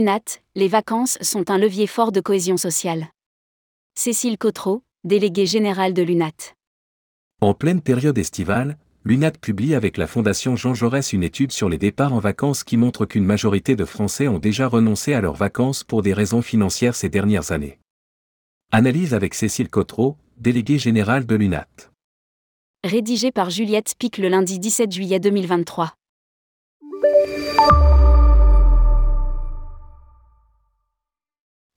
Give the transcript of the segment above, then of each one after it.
UNAT, les vacances sont un levier fort de cohésion sociale. Cécile Cotreau, déléguée générale de l'UNAT. En pleine période estivale, l'UNAT publie avec la Fondation Jean Jaurès une étude sur les départs en vacances qui montre qu'une majorité de Français ont déjà renoncé à leurs vacances pour des raisons financières ces dernières années. Analyse avec Cécile Cotreau, déléguée générale de l'UNAT. Rédigé par Juliette Pic le lundi 17 juillet 2023.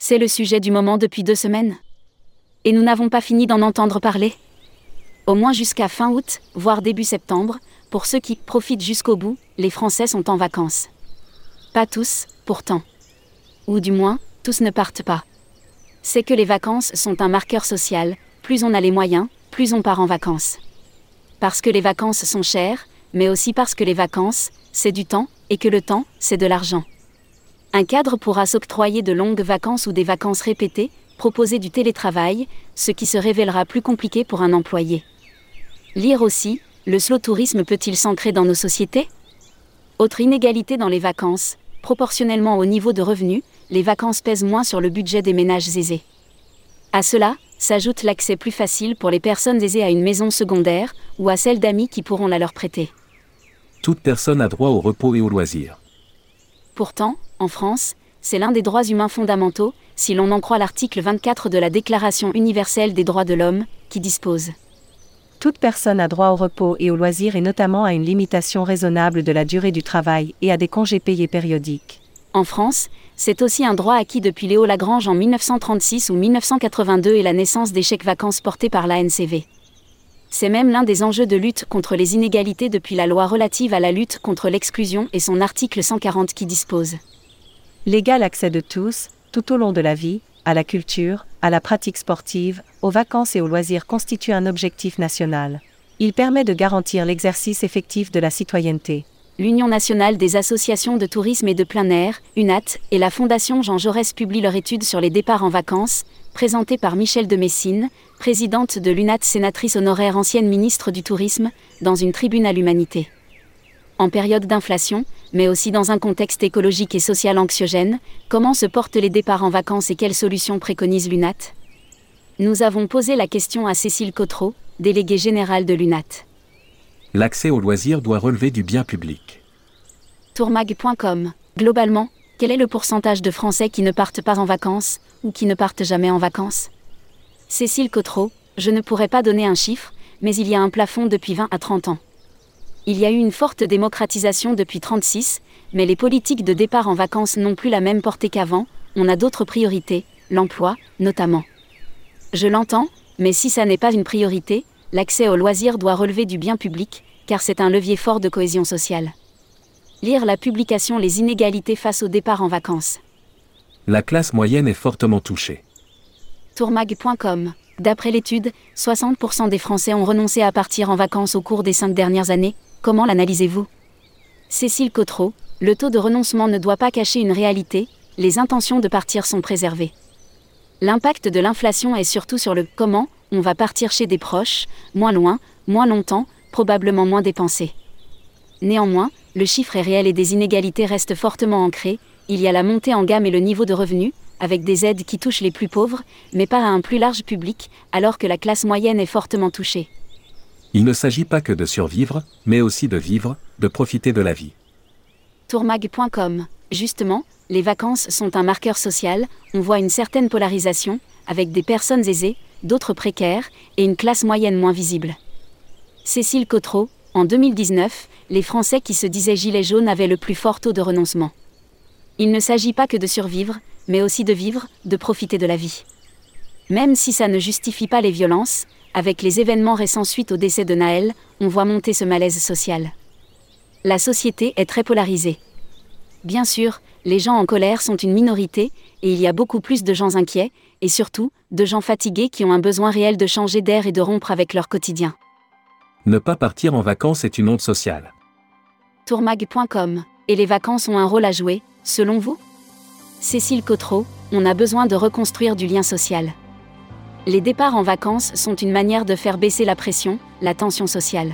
C'est le sujet du moment depuis deux semaines. Et nous n'avons pas fini d'en entendre parler. Au moins jusqu'à fin août, voire début septembre, pour ceux qui profitent jusqu'au bout, les Français sont en vacances. Pas tous, pourtant. Ou du moins, tous ne partent pas. C'est que les vacances sont un marqueur social, plus on a les moyens, plus on part en vacances. Parce que les vacances sont chères, mais aussi parce que les vacances, c'est du temps, et que le temps, c'est de l'argent. Un cadre pourra s'octroyer de longues vacances ou des vacances répétées, proposer du télétravail, ce qui se révélera plus compliqué pour un employé. Lire aussi, le slow tourisme peut-il s'ancrer dans nos sociétés? Autre inégalité dans les vacances, proportionnellement au niveau de revenus, les vacances pèsent moins sur le budget des ménages aisés. À cela, s'ajoute l'accès plus facile pour les personnes aisées à une maison secondaire ou à celle d'amis qui pourront la leur prêter. Toute personne a droit au repos et au loisir. Pourtant, en France, c'est l'un des droits humains fondamentaux, si l'on en croit l'article 24 de la Déclaration universelle des droits de l'homme, qui dispose. Toute personne a droit au repos et au loisir et notamment à une limitation raisonnable de la durée du travail et à des congés payés périodiques. En France, c'est aussi un droit acquis depuis Léo Lagrange en 1936 ou 1982 et la naissance des chèques vacances portés par l'ANCV. C'est même l'un des enjeux de lutte contre les inégalités depuis la loi relative à la lutte contre l'exclusion et son article 140 qui dispose L'égal accès de tous, tout au long de la vie, à la culture, à la pratique sportive, aux vacances et aux loisirs constitue un objectif national. Il permet de garantir l'exercice effectif de la citoyenneté. L'Union nationale des associations de tourisme et de plein air, UNAT, et la Fondation Jean Jaurès publient leur étude sur les départs en vacances, présentée par Michel de Messine, présidente de l'UNAT sénatrice honoraire ancienne ministre du Tourisme, dans une tribune à l'humanité en période d'inflation, mais aussi dans un contexte écologique et social anxiogène, comment se portent les départs en vacances et quelles solutions préconise l'UNAT? Nous avons posé la question à Cécile Cotreau, déléguée générale de l'UNAT. L'accès aux loisirs doit relever du bien public. Tourmag.com Globalement, quel est le pourcentage de Français qui ne partent pas en vacances, ou qui ne partent jamais en vacances? Cécile Cotreau, je ne pourrais pas donner un chiffre, mais il y a un plafond depuis 20 à 30 ans. Il y a eu une forte démocratisation depuis 36, mais les politiques de départ en vacances n'ont plus la même portée qu'avant, on a d'autres priorités, l'emploi, notamment. Je l'entends, mais si ça n'est pas une priorité, l'accès aux loisirs doit relever du bien public, car c'est un levier fort de cohésion sociale. Lire la publication Les inégalités face au départ en vacances. La classe moyenne est fortement touchée. Tourmag.com D'après l'étude, 60% des Français ont renoncé à partir en vacances au cours des cinq dernières années, Comment l'analysez-vous? Cécile Cotreau, le taux de renoncement ne doit pas cacher une réalité, les intentions de partir sont préservées. L'impact de l'inflation est surtout sur le comment on va partir chez des proches, moins loin, moins longtemps, probablement moins dépensé. Néanmoins, le chiffre est réel et des inégalités restent fortement ancrées, il y a la montée en gamme et le niveau de revenus, avec des aides qui touchent les plus pauvres, mais pas à un plus large public, alors que la classe moyenne est fortement touchée. Il ne s'agit pas que de survivre, mais aussi de vivre, de profiter de la vie. Tourmag.com Justement, les vacances sont un marqueur social, on voit une certaine polarisation, avec des personnes aisées, d'autres précaires, et une classe moyenne moins visible. Cécile Cotreau, en 2019, les Français qui se disaient gilets jaunes avaient le plus fort taux de renoncement. Il ne s'agit pas que de survivre, mais aussi de vivre, de profiter de la vie. Même si ça ne justifie pas les violences, avec les événements récents suite au décès de Naël, on voit monter ce malaise social. La société est très polarisée. Bien sûr, les gens en colère sont une minorité, et il y a beaucoup plus de gens inquiets, et surtout, de gens fatigués qui ont un besoin réel de changer d'air et de rompre avec leur quotidien. Ne pas partir en vacances est une honte sociale. Tourmag.com Et les vacances ont un rôle à jouer, selon vous? Cécile Cotreau, on a besoin de reconstruire du lien social. Les départs en vacances sont une manière de faire baisser la pression, la tension sociale.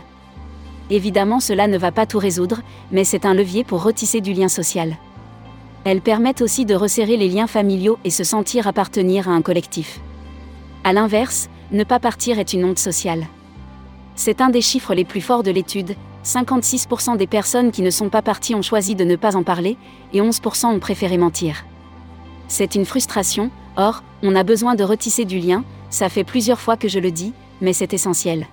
Évidemment, cela ne va pas tout résoudre, mais c'est un levier pour retisser du lien social. Elles permettent aussi de resserrer les liens familiaux et se sentir appartenir à un collectif. A l'inverse, ne pas partir est une honte sociale. C'est un des chiffres les plus forts de l'étude, 56% des personnes qui ne sont pas parties ont choisi de ne pas en parler, et 11% ont préféré mentir. C'est une frustration, or, on a besoin de retisser du lien, ça fait plusieurs fois que je le dis, mais c'est essentiel.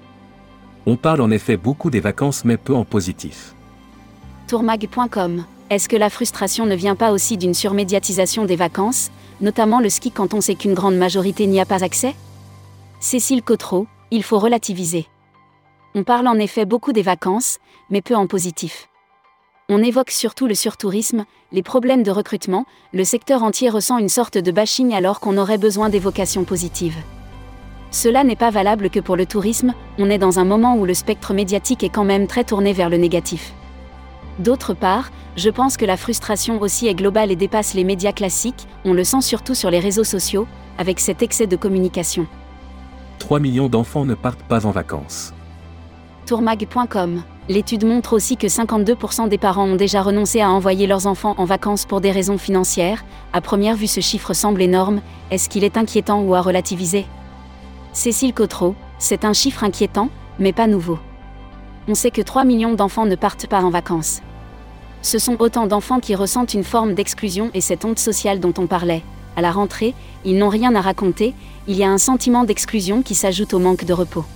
On parle en effet beaucoup des vacances mais peu en positif. Tourmag.com Est-ce que la frustration ne vient pas aussi d'une surmédiatisation des vacances, notamment le ski quand on sait qu'une grande majorité n'y a pas accès? Cécile Cotreau, il faut relativiser. On parle en effet beaucoup des vacances, mais peu en positif. On évoque surtout le surtourisme, les problèmes de recrutement, le secteur entier ressent une sorte de bashing alors qu'on aurait besoin d'évocations positives. Cela n'est pas valable que pour le tourisme, on est dans un moment où le spectre médiatique est quand même très tourné vers le négatif. D'autre part, je pense que la frustration aussi est globale et dépasse les médias classiques, on le sent surtout sur les réseaux sociaux, avec cet excès de communication. 3 millions d'enfants ne partent pas en vacances. Tourmag.com L'étude montre aussi que 52% des parents ont déjà renoncé à envoyer leurs enfants en vacances pour des raisons financières. À première vue, ce chiffre semble énorme. Est-ce qu'il est inquiétant ou à relativiser? Cécile Cotreau, c'est un chiffre inquiétant, mais pas nouveau. On sait que 3 millions d'enfants ne partent pas en vacances. Ce sont autant d'enfants qui ressentent une forme d'exclusion et cette honte sociale dont on parlait. À la rentrée, ils n'ont rien à raconter, il y a un sentiment d'exclusion qui s'ajoute au manque de repos.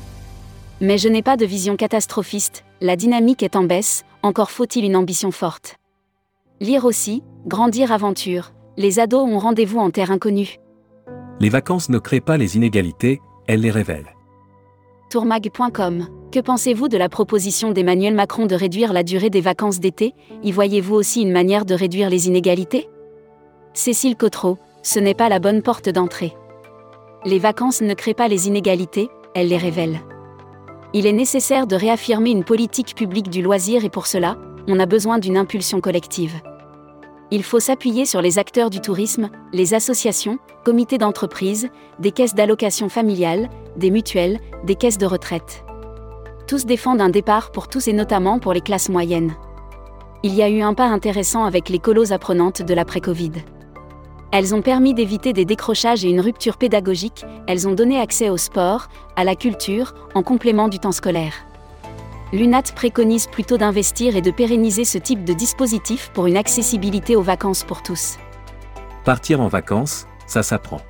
Mais je n'ai pas de vision catastrophiste, la dynamique est en baisse, encore faut-il une ambition forte. Lire aussi, grandir aventure, les ados ont rendez-vous en terre inconnue. Les vacances ne créent pas les inégalités, elles les révèlent. Tourmag.com Que pensez-vous de la proposition d'Emmanuel Macron de réduire la durée des vacances d'été? Y voyez-vous aussi une manière de réduire les inégalités? Cécile Cotreau, ce n'est pas la bonne porte d'entrée. Les vacances ne créent pas les inégalités, elles les révèlent il est nécessaire de réaffirmer une politique publique du loisir et pour cela, on a besoin d'une impulsion collective. Il faut s'appuyer sur les acteurs du tourisme, les associations, comités d'entreprise, des caisses d'allocation familiale, des mutuelles, des caisses de retraite. Tous défendent un départ pour tous et notamment pour les classes moyennes. Il y a eu un pas intéressant avec les colos apprenantes de l'après-Covid. Elles ont permis d'éviter des décrochages et une rupture pédagogique, elles ont donné accès au sport, à la culture, en complément du temps scolaire. L'UNAT préconise plutôt d'investir et de pérenniser ce type de dispositif pour une accessibilité aux vacances pour tous. Partir en vacances, ça s'apprend.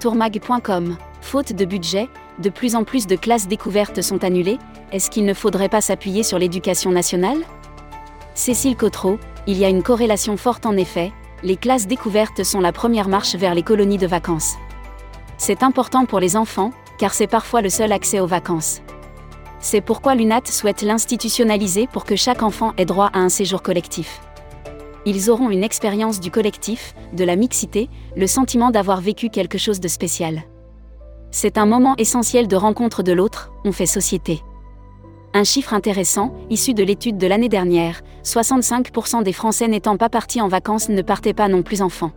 Tourmag.com Faute de budget, de plus en plus de classes découvertes sont annulées, est-ce qu'il ne faudrait pas s'appuyer sur l'éducation nationale? Cécile Cotreau, il y a une corrélation forte en effet, les classes découvertes sont la première marche vers les colonies de vacances. C'est important pour les enfants, car c'est parfois le seul accès aux vacances. C'est pourquoi l'UNAT souhaite l'institutionnaliser pour que chaque enfant ait droit à un séjour collectif. Ils auront une expérience du collectif, de la mixité, le sentiment d'avoir vécu quelque chose de spécial. C'est un moment essentiel de rencontre de l'autre, on fait société. Un chiffre intéressant, issu de l'étude de l'année dernière, 65% des Français n'étant pas partis en vacances ne partaient pas non plus enfants.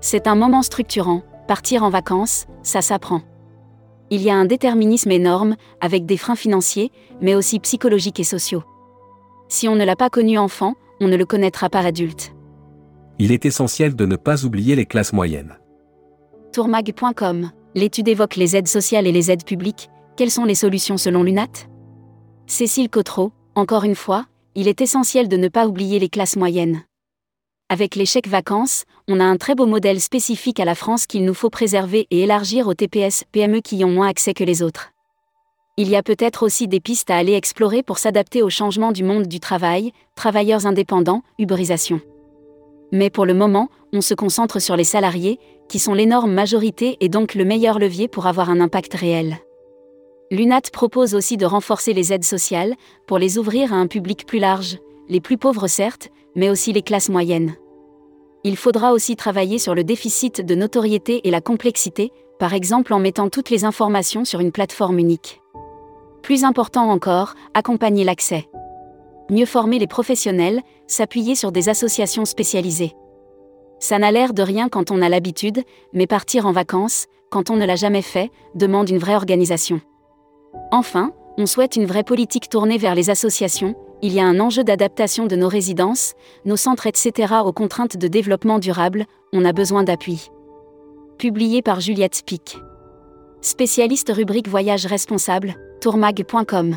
C'est un moment structurant, partir en vacances, ça s'apprend. Il y a un déterminisme énorme, avec des freins financiers, mais aussi psychologiques et sociaux. Si on ne l'a pas connu enfant, on ne le connaîtra pas adulte. Il est essentiel de ne pas oublier les classes moyennes. Tourmag.com L'étude évoque les aides sociales et les aides publiques. Quelles sont les solutions selon l'UNAT? Cécile Cotreau, encore une fois, il est essentiel de ne pas oublier les classes moyennes. Avec chèques vacances, on a un très beau modèle spécifique à la France qu'il nous faut préserver et élargir aux TPS, PME qui ont moins accès que les autres. Il y a peut-être aussi des pistes à aller explorer pour s'adapter au changement du monde du travail, travailleurs indépendants, uberisation. Mais pour le moment, on se concentre sur les salariés, qui sont l'énorme majorité et donc le meilleur levier pour avoir un impact réel. L'UNAT propose aussi de renforcer les aides sociales, pour les ouvrir à un public plus large, les plus pauvres certes, mais aussi les classes moyennes. Il faudra aussi travailler sur le déficit de notoriété et la complexité, par exemple en mettant toutes les informations sur une plateforme unique. Plus important encore, accompagner l'accès. Mieux former les professionnels, s'appuyer sur des associations spécialisées. Ça n'a l'air de rien quand on a l'habitude, mais partir en vacances, quand on ne l'a jamais fait, demande une vraie organisation. Enfin, On souhaite une vraie politique tournée vers les associations, il y a un enjeu d'adaptation de nos résidences, nos centres, etc. aux contraintes de développement durable, on a besoin d'appui. Publié par Juliette Spic. Spécialiste rubrique Voyage responsable, tourmag.com.